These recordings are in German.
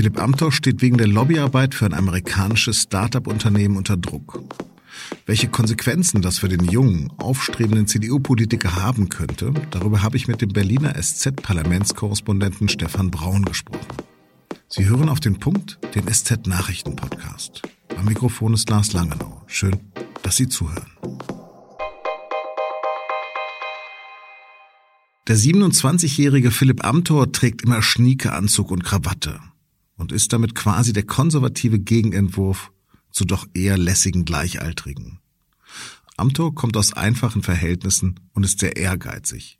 Philipp Amthor steht wegen der Lobbyarbeit für ein amerikanisches Start-up-Unternehmen unter Druck. Welche Konsequenzen das für den jungen, aufstrebenden CDU-Politiker haben könnte, darüber habe ich mit dem Berliner SZ-Parlamentskorrespondenten Stefan Braun gesprochen. Sie hören auf den Punkt den SZ-Nachrichten-Podcast. Am Mikrofon ist Lars Langenau. Schön, dass Sie zuhören. Der 27-jährige Philipp Amthor trägt immer Schniekeanzug und Krawatte und ist damit quasi der konservative Gegenentwurf zu doch eher lässigen Gleichaltrigen. Amthor kommt aus einfachen Verhältnissen und ist sehr ehrgeizig.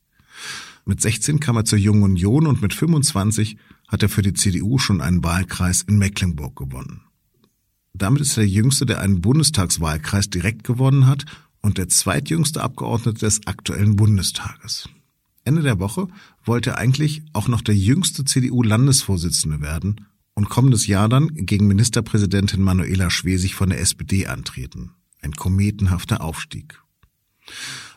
Mit 16 kam er zur Jungen Union und mit 25 hat er für die CDU schon einen Wahlkreis in Mecklenburg gewonnen. Damit ist er der Jüngste, der einen Bundestagswahlkreis direkt gewonnen hat und der zweitjüngste Abgeordnete des aktuellen Bundestages. Ende der Woche wollte er eigentlich auch noch der jüngste CDU-Landesvorsitzende werden und kommendes Jahr dann gegen Ministerpräsidentin Manuela Schwesig von der SPD antreten. Ein kometenhafter Aufstieg.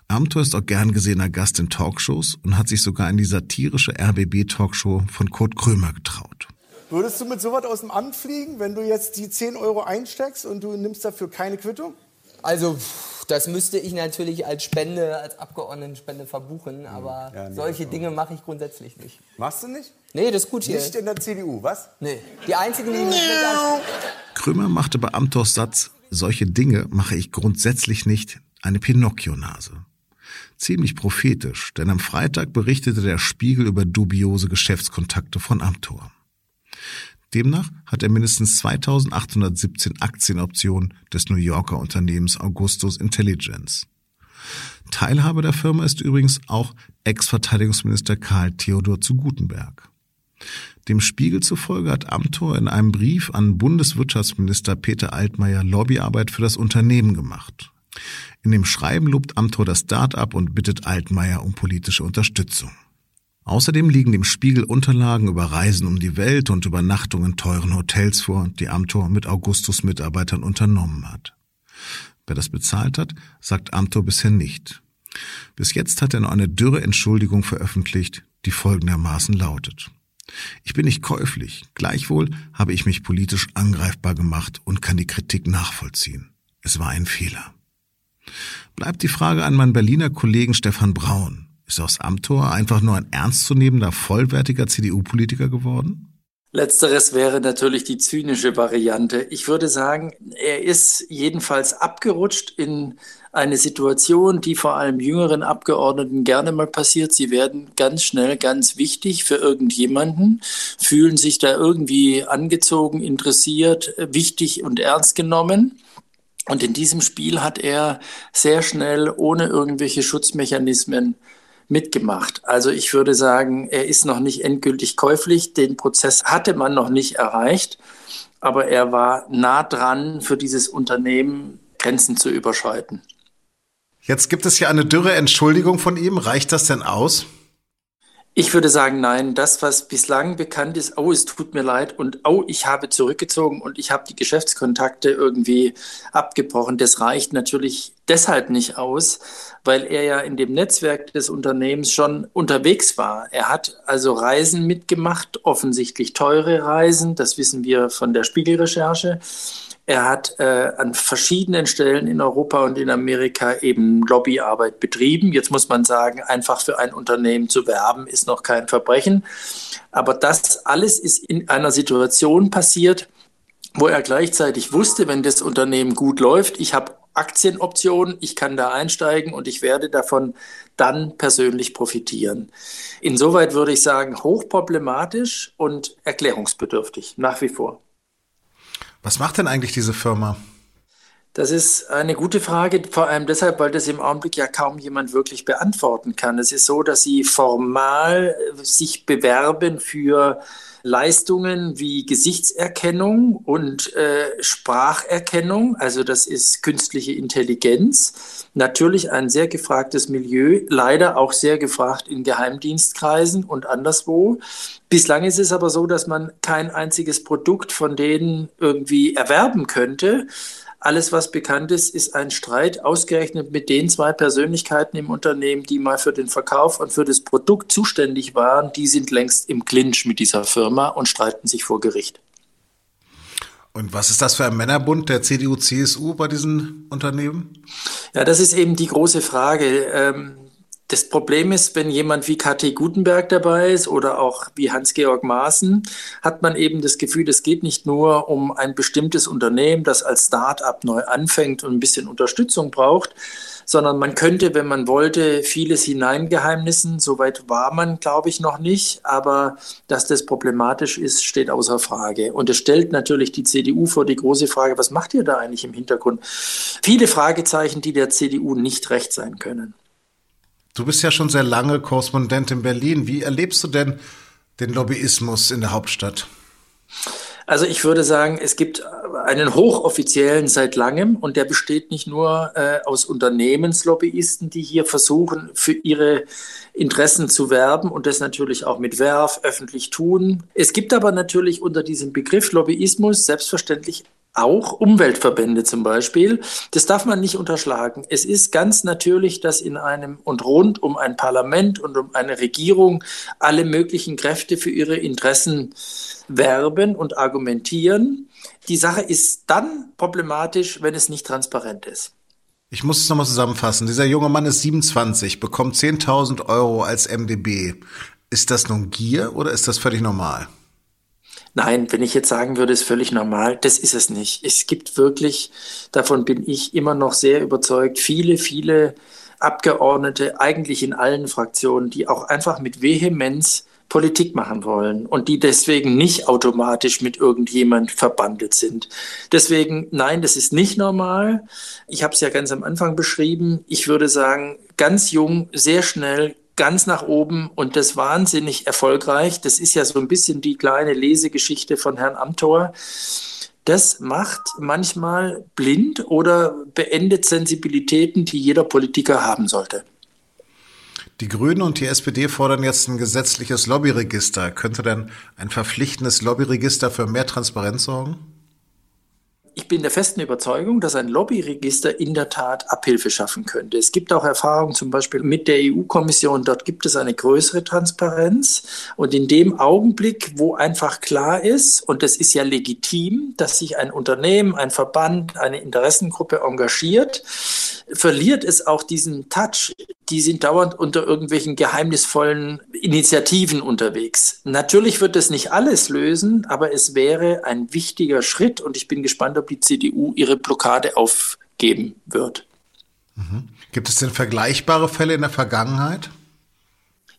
Amthor ist auch gern gesehener Gast in Talkshows und hat sich sogar in die satirische RBB-Talkshow von Kurt Krömer getraut. Würdest du mit sowas aus dem Amt fliegen, wenn du jetzt die 10 Euro einsteckst und du nimmst dafür keine Quittung? Also, das müsste ich natürlich als Spende, als Abgeordnetenspende verbuchen, hm. aber ja, nee, solche Dinge mache ich grundsätzlich nicht. Machst du nicht? Nee, das ist gut hier. Nicht in der CDU, was? Nee. Die einzigen, die mich Krömer machte bei Amthors Satz, solche Dinge mache ich grundsätzlich nicht, eine Pinocchio-Nase. Ziemlich prophetisch, denn am Freitag berichtete der Spiegel über dubiose Geschäftskontakte von Amthor. Demnach hat er mindestens 2817 Aktienoptionen des New Yorker Unternehmens Augustus Intelligence. Teilhabe der Firma ist übrigens auch Ex-Verteidigungsminister Karl Theodor zu Gutenberg. Dem Spiegel zufolge hat Amthor in einem Brief an Bundeswirtschaftsminister Peter Altmaier Lobbyarbeit für das Unternehmen gemacht. In dem Schreiben lobt Amthor das Start-up und bittet Altmaier um politische Unterstützung. Außerdem liegen dem Spiegel Unterlagen über Reisen um die Welt und Übernachtungen in teuren Hotels vor, die Amthor mit Augustus Mitarbeitern unternommen hat. Wer das bezahlt hat, sagt Amthor bisher nicht. Bis jetzt hat er noch eine dürre Entschuldigung veröffentlicht, die folgendermaßen lautet. Ich bin nicht käuflich, gleichwohl habe ich mich politisch angreifbar gemacht und kann die Kritik nachvollziehen. Es war ein Fehler. Bleibt die Frage an meinen Berliner Kollegen Stefan Braun. Ist aus Amthor einfach nur ein ernstzunehmender, vollwertiger CDU-Politiker geworden? Letzteres wäre natürlich die zynische Variante. Ich würde sagen, er ist jedenfalls abgerutscht in eine Situation, die vor allem jüngeren Abgeordneten gerne mal passiert. Sie werden ganz schnell ganz wichtig für irgendjemanden, fühlen sich da irgendwie angezogen, interessiert, wichtig und ernst genommen. Und in diesem Spiel hat er sehr schnell ohne irgendwelche Schutzmechanismen mitgemacht. Also ich würde sagen, er ist noch nicht endgültig käuflich. Den Prozess hatte man noch nicht erreicht, aber er war nah dran, für dieses Unternehmen Grenzen zu überschreiten. Jetzt gibt es ja eine dürre Entschuldigung von ihm. Reicht das denn aus? Ich würde sagen, nein. Das, was bislang bekannt ist, oh, es tut mir leid und oh, ich habe zurückgezogen und ich habe die Geschäftskontakte irgendwie abgebrochen, das reicht natürlich deshalb nicht aus, weil er ja in dem Netzwerk des Unternehmens schon unterwegs war. Er hat also Reisen mitgemacht, offensichtlich teure Reisen, das wissen wir von der Spiegelrecherche. Er hat äh, an verschiedenen Stellen in Europa und in Amerika eben Lobbyarbeit betrieben. Jetzt muss man sagen, einfach für ein Unternehmen zu werben, ist noch kein Verbrechen. Aber das alles ist in einer Situation passiert, wo er gleichzeitig wusste, wenn das Unternehmen gut läuft, ich habe Aktienoptionen, ich kann da einsteigen und ich werde davon dann persönlich profitieren. Insoweit würde ich sagen, hochproblematisch und erklärungsbedürftig, nach wie vor. Was macht denn eigentlich diese Firma? Das ist eine gute Frage, vor allem deshalb, weil das im Augenblick ja kaum jemand wirklich beantworten kann. Es ist so, dass sie formal sich bewerben für Leistungen wie Gesichtserkennung und äh, Spracherkennung, also das ist künstliche Intelligenz. Natürlich ein sehr gefragtes Milieu, leider auch sehr gefragt in Geheimdienstkreisen und anderswo. Bislang ist es aber so, dass man kein einziges Produkt von denen irgendwie erwerben könnte. Alles, was bekannt ist, ist ein Streit ausgerechnet mit den zwei Persönlichkeiten im Unternehmen, die mal für den Verkauf und für das Produkt zuständig waren. Die sind längst im Clinch mit dieser Firma und streiten sich vor Gericht. Und was ist das für ein Männerbund der CDU-CSU bei diesen Unternehmen? Ja, das ist eben die große Frage. Ähm, das Problem ist, wenn jemand wie KT Gutenberg dabei ist oder auch wie Hans-Georg Maaßen, hat man eben das Gefühl, es geht nicht nur um ein bestimmtes Unternehmen, das als Start-up neu anfängt und ein bisschen Unterstützung braucht, sondern man könnte, wenn man wollte, vieles hineingeheimnissen. Soweit war man, glaube ich, noch nicht. Aber dass das problematisch ist, steht außer Frage. Und es stellt natürlich die CDU vor die große Frage, was macht ihr da eigentlich im Hintergrund? Viele Fragezeichen, die der CDU nicht recht sein können. Du bist ja schon sehr lange Korrespondent in Berlin. Wie erlebst du denn den Lobbyismus in der Hauptstadt? Also ich würde sagen, es gibt einen hochoffiziellen seit langem und der besteht nicht nur äh, aus Unternehmenslobbyisten, die hier versuchen, für ihre Interessen zu werben und das natürlich auch mit Werf öffentlich tun. Es gibt aber natürlich unter diesem Begriff Lobbyismus selbstverständlich auch Umweltverbände zum Beispiel. Das darf man nicht unterschlagen. Es ist ganz natürlich, dass in einem und rund um ein Parlament und um eine Regierung alle möglichen Kräfte für ihre Interessen werben und argumentieren. Die Sache ist dann problematisch, wenn es nicht transparent ist. Ich muss es nochmal zusammenfassen. Dieser junge Mann ist 27, bekommt 10.000 Euro als MDB. Ist das nun Gier oder ist das völlig normal? Nein, wenn ich jetzt sagen würde, ist völlig normal, das ist es nicht. Es gibt wirklich, davon bin ich immer noch sehr überzeugt, viele, viele Abgeordnete, eigentlich in allen Fraktionen, die auch einfach mit Vehemenz Politik machen wollen und die deswegen nicht automatisch mit irgendjemand verbandelt sind. Deswegen, nein, das ist nicht normal. Ich habe es ja ganz am Anfang beschrieben. Ich würde sagen, ganz jung, sehr schnell ganz nach oben und das wahnsinnig erfolgreich. Das ist ja so ein bisschen die kleine Lesegeschichte von Herrn Amthor. Das macht manchmal blind oder beendet Sensibilitäten, die jeder Politiker haben sollte. Die Grünen und die SPD fordern jetzt ein gesetzliches Lobbyregister. Könnte denn ein verpflichtendes Lobbyregister für mehr Transparenz sorgen? Ich bin der festen Überzeugung, dass ein Lobbyregister in der Tat Abhilfe schaffen könnte. Es gibt auch Erfahrungen zum Beispiel mit der EU-Kommission. Dort gibt es eine größere Transparenz. Und in dem Augenblick, wo einfach klar ist, und das ist ja legitim, dass sich ein Unternehmen, ein Verband, eine Interessengruppe engagiert, verliert es auch diesen Touch. Die sind dauernd unter irgendwelchen geheimnisvollen Initiativen unterwegs. Natürlich wird es nicht alles lösen, aber es wäre ein wichtiger Schritt und ich bin gespannt, ob die CDU ihre Blockade aufgeben wird. Mhm. Gibt es denn vergleichbare Fälle in der Vergangenheit?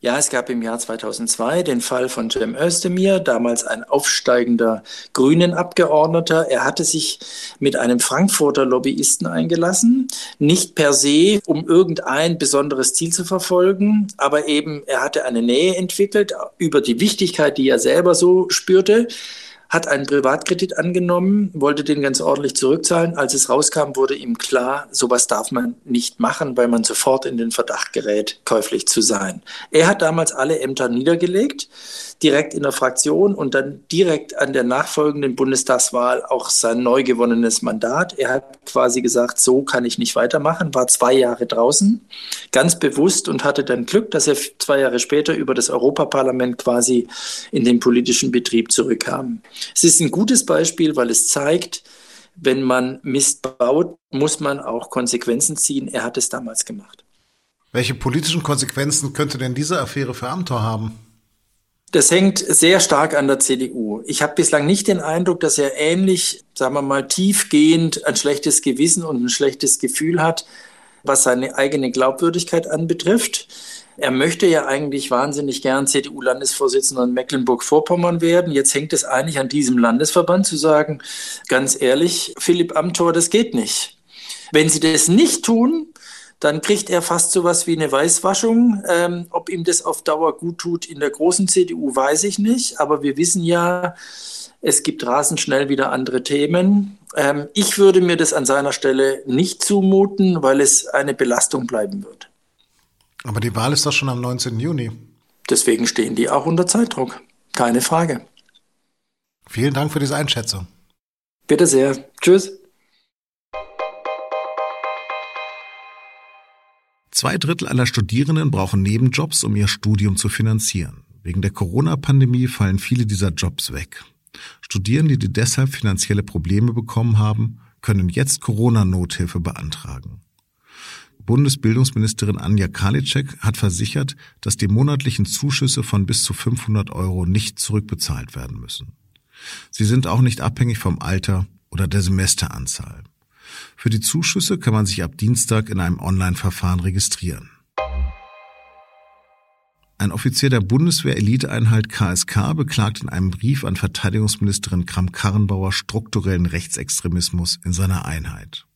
Ja, es gab im Jahr 2002 den Fall von Cem Özdemir, damals ein aufsteigender Grünen-Abgeordneter. Er hatte sich mit einem Frankfurter Lobbyisten eingelassen, nicht per se, um irgendein besonderes Ziel zu verfolgen, aber eben er hatte eine Nähe entwickelt über die Wichtigkeit, die er selber so spürte hat einen Privatkredit angenommen, wollte den ganz ordentlich zurückzahlen. Als es rauskam, wurde ihm klar, sowas darf man nicht machen, weil man sofort in den Verdacht gerät, käuflich zu sein. Er hat damals alle Ämter niedergelegt, direkt in der Fraktion und dann direkt an der nachfolgenden Bundestagswahl auch sein neu gewonnenes Mandat. Er hat quasi gesagt, so kann ich nicht weitermachen, war zwei Jahre draußen, ganz bewusst und hatte dann Glück, dass er zwei Jahre später über das Europaparlament quasi in den politischen Betrieb zurückkam. Es ist ein gutes Beispiel, weil es zeigt, wenn man Mist baut, muss man auch Konsequenzen ziehen. Er hat es damals gemacht. Welche politischen Konsequenzen könnte denn diese Affäre für Amthor haben? Das hängt sehr stark an der CDU. Ich habe bislang nicht den Eindruck, dass er ähnlich, sagen wir mal, tiefgehend ein schlechtes Gewissen und ein schlechtes Gefühl hat, was seine eigene Glaubwürdigkeit anbetrifft. Er möchte ja eigentlich wahnsinnig gern CDU-Landesvorsitzender in Mecklenburg-Vorpommern werden. Jetzt hängt es eigentlich an diesem Landesverband zu sagen, ganz ehrlich, Philipp Amthor, das geht nicht. Wenn Sie das nicht tun, dann kriegt er fast so was wie eine Weißwaschung. Ähm, ob ihm das auf Dauer gut tut in der großen CDU, weiß ich nicht. Aber wir wissen ja, es gibt rasend schnell wieder andere Themen. Ähm, ich würde mir das an seiner Stelle nicht zumuten, weil es eine Belastung bleiben wird. Aber die Wahl ist doch schon am 19. Juni. Deswegen stehen die auch unter Zeitdruck. Keine Frage. Vielen Dank für diese Einschätzung. Bitte sehr. Tschüss. Zwei Drittel aller Studierenden brauchen Nebenjobs, um ihr Studium zu finanzieren. Wegen der Corona-Pandemie fallen viele dieser Jobs weg. Studierende, die deshalb finanzielle Probleme bekommen haben, können jetzt Corona-Nothilfe beantragen. Bundesbildungsministerin Anja Karliczek hat versichert, dass die monatlichen Zuschüsse von bis zu 500 Euro nicht zurückbezahlt werden müssen. Sie sind auch nicht abhängig vom Alter oder der Semesteranzahl. Für die Zuschüsse kann man sich ab Dienstag in einem Online-Verfahren registrieren. Ein Offizier der Bundeswehr-Eliteeinheit KSK beklagt in einem Brief an Verteidigungsministerin Kramp-Karrenbauer strukturellen Rechtsextremismus in seiner Einheit.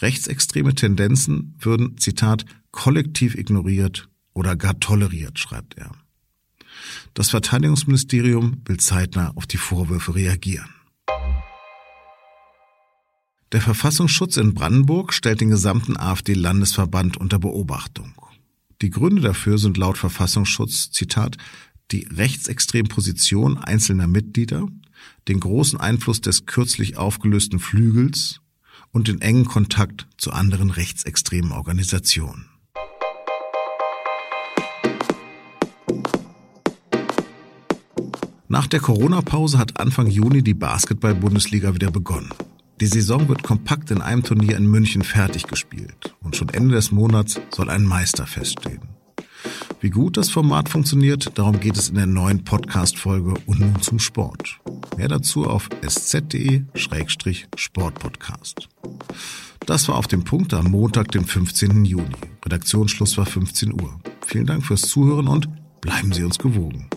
Rechtsextreme Tendenzen würden, Zitat, kollektiv ignoriert oder gar toleriert, schreibt er. Das Verteidigungsministerium will zeitnah auf die Vorwürfe reagieren. Der Verfassungsschutz in Brandenburg stellt den gesamten AfD-Landesverband unter Beobachtung. Die Gründe dafür sind laut Verfassungsschutz, Zitat, die rechtsextreme Position einzelner Mitglieder, den großen Einfluss des kürzlich aufgelösten Flügels und den engen Kontakt zu anderen rechtsextremen Organisationen. Nach der Corona-Pause hat Anfang Juni die Basketball-Bundesliga wieder begonnen. Die Saison wird kompakt in einem Turnier in München fertig gespielt und schon Ende des Monats soll ein Meister feststehen. Wie gut das Format funktioniert, darum geht es in der neuen Podcast-Folge und nun zum Sport. Mehr dazu auf sz.de-sportpodcast. Das war auf dem Punkt am Montag, den 15. Juni. Redaktionsschluss war 15 Uhr. Vielen Dank fürs Zuhören und bleiben Sie uns gewogen.